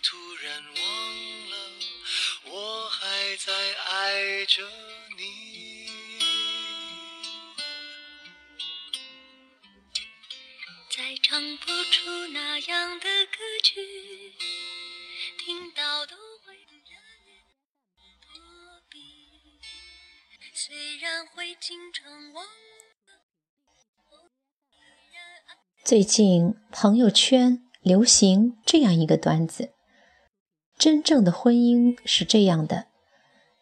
突然忘了，我还在爱着你。再唱不出那样的歌曲，听到都会。虽然会经常忘了。最近朋友圈流行这样一个段子：真正的婚姻是这样的，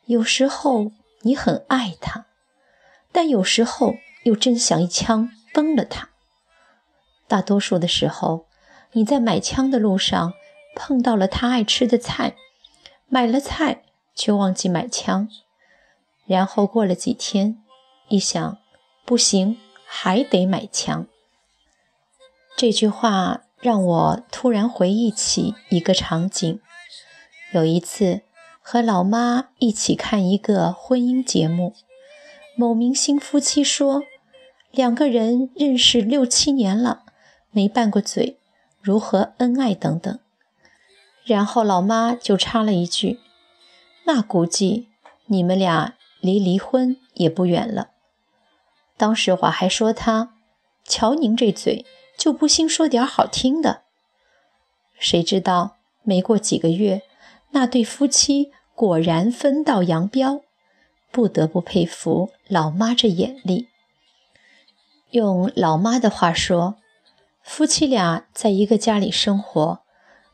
有时候你很爱他，但有时候又真想一枪崩了他。大多数的时候，你在买枪的路上碰到了他爱吃的菜，买了菜却忘记买枪，然后过了几天，一想不行，还得买枪。这句话让我突然回忆起一个场景：有一次和老妈一起看一个婚姻节目，某明星夫妻说，两个人认识六七年了，没拌过嘴，如何恩爱等等。然后老妈就插了一句：“那估计你们俩离离婚也不远了。”当时我还说他：“瞧您这嘴。”就不兴说点好听的，谁知道没过几个月，那对夫妻果然分道扬镳。不得不佩服老妈这眼力。用老妈的话说，夫妻俩在一个家里生活，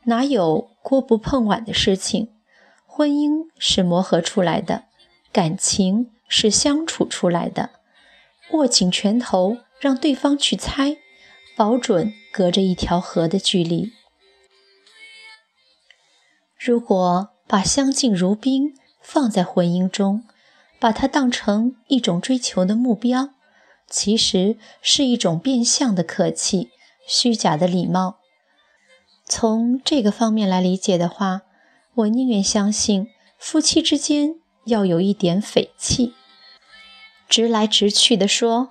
哪有锅不碰碗的事情？婚姻是磨合出来的，感情是相处出来的。握紧拳头，让对方去猜。保准隔着一条河的距离。如果把相敬如宾放在婚姻中，把它当成一种追求的目标，其实是一种变相的客气、虚假的礼貌。从这个方面来理解的话，我宁愿相信夫妻之间要有一点匪气，直来直去地说：“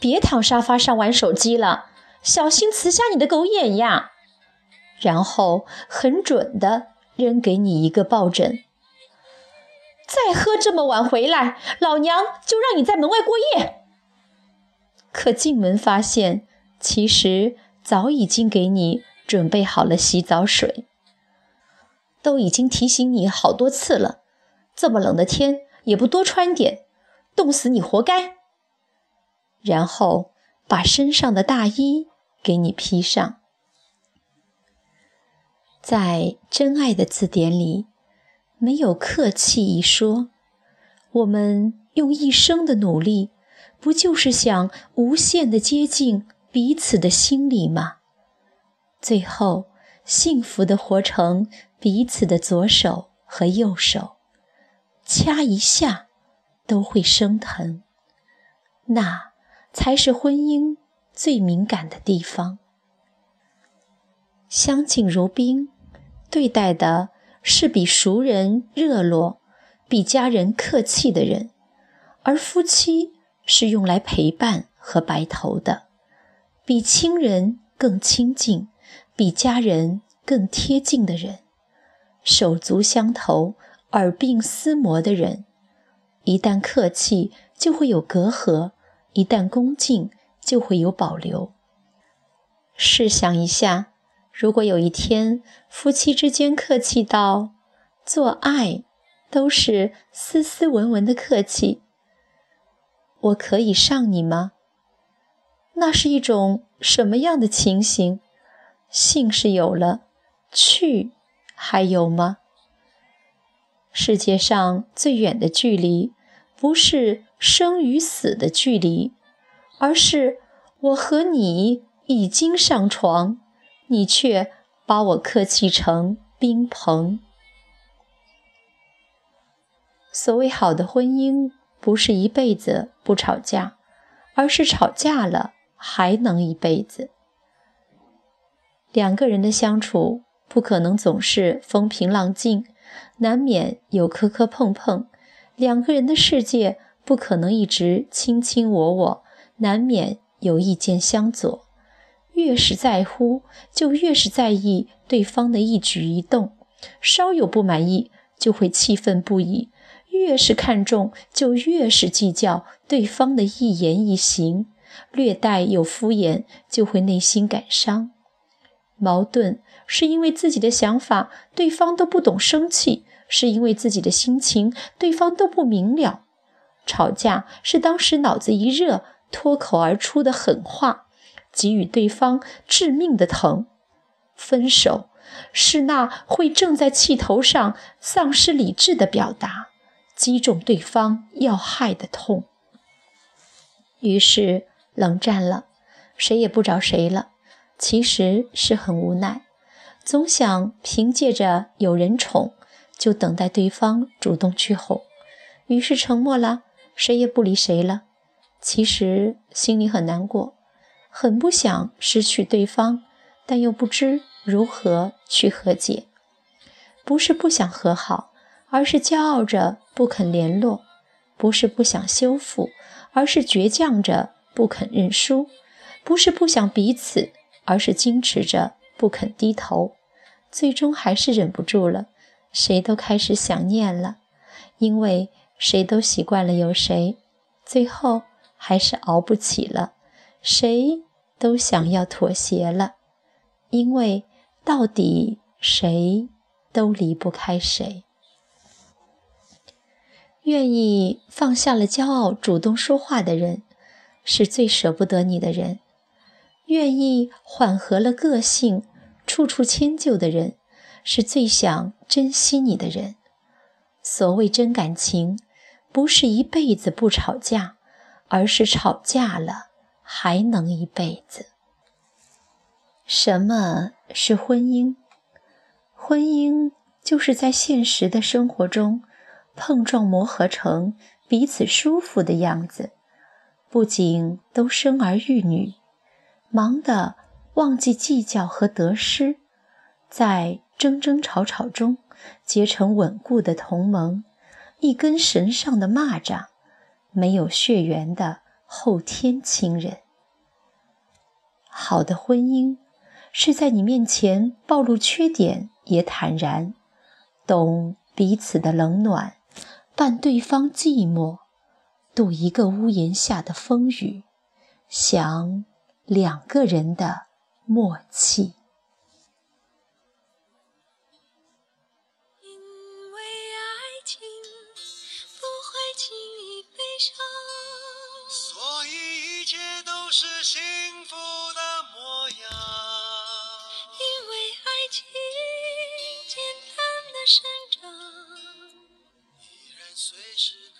别躺沙发上玩手机了。”小心刺瞎你的狗眼呀！然后很准的扔给你一个抱枕。再喝这么晚回来，老娘就让你在门外过夜。可进门发现，其实早已经给你准备好了洗澡水。都已经提醒你好多次了，这么冷的天也不多穿点，冻死你活该。然后把身上的大衣。给你披上，在真爱的字典里，没有客气一说。我们用一生的努力，不就是想无限的接近彼此的心里吗？最后，幸福的活成彼此的左手和右手，掐一下都会生疼，那才是婚姻。最敏感的地方，相敬如宾，对待的是比熟人热络、比家人客气的人；而夫妻是用来陪伴和白头的，比亲人更亲近、比家人更贴近的人，手足相投、耳鬓厮磨的人。一旦客气，就会有隔阂；一旦恭敬，就会有保留。试想一下，如果有一天夫妻之间客气到做爱都是斯斯文文的客气，我可以上你吗？那是一种什么样的情形？性是有了，去还有吗？世界上最远的距离，不是生与死的距离。而是我和你已经上床，你却把我客气成宾朋。所谓好的婚姻，不是一辈子不吵架，而是吵架了还能一辈子。两个人的相处不可能总是风平浪静，难免有磕磕碰碰；两个人的世界不可能一直卿卿我我。难免有意见相左，越是在乎，就越是在意对方的一举一动，稍有不满意就会气愤不已；越是看重，就越是计较对方的一言一行，略带有敷衍就会内心感伤。矛盾是因为自己的想法对方都不懂，生气是因为自己的心情对方都不明了。吵架是当时脑子一热，脱口而出的狠话，给予对方致命的疼；分手是那会正在气头上丧失理智的表达，击中对方要害的痛。于是冷战了，谁也不找谁了，其实是很无奈，总想凭借着有人宠，就等待对方主动去哄，于是沉默了。谁也不理谁了，其实心里很难过，很不想失去对方，但又不知如何去和解。不是不想和好，而是骄傲着不肯联络；不是不想修复，而是倔强着不肯认输；不是不想彼此，而是矜持着不肯低头。最终还是忍不住了，谁都开始想念了，因为。谁都习惯了有谁，最后还是熬不起了。谁都想要妥协了，因为到底谁都离不开谁。愿意放下了骄傲，主动说话的人，是最舍不得你的人；愿意缓和了个性，处处迁就的人，是最想珍惜你的人。所谓真感情。不是一辈子不吵架，而是吵架了还能一辈子。什么是婚姻？婚姻就是在现实的生活中碰撞磨合成彼此舒服的样子。不仅都生儿育女，忙得忘记计较和得失，在争争吵吵中结成稳固的同盟。一根绳上的蚂蚱，没有血缘的后天亲人。好的婚姻是在你面前暴露缺点也坦然，懂彼此的冷暖，伴对方寂寞，度一个屋檐下的风雨，享两个人的默契。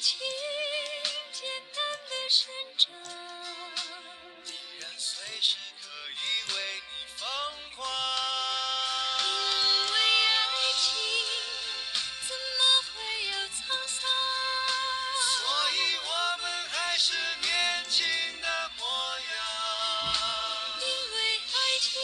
情简单的生长依然随时可以为你疯狂。因为爱情怎么会有沧桑？所以我们还是年轻的模样因为爱情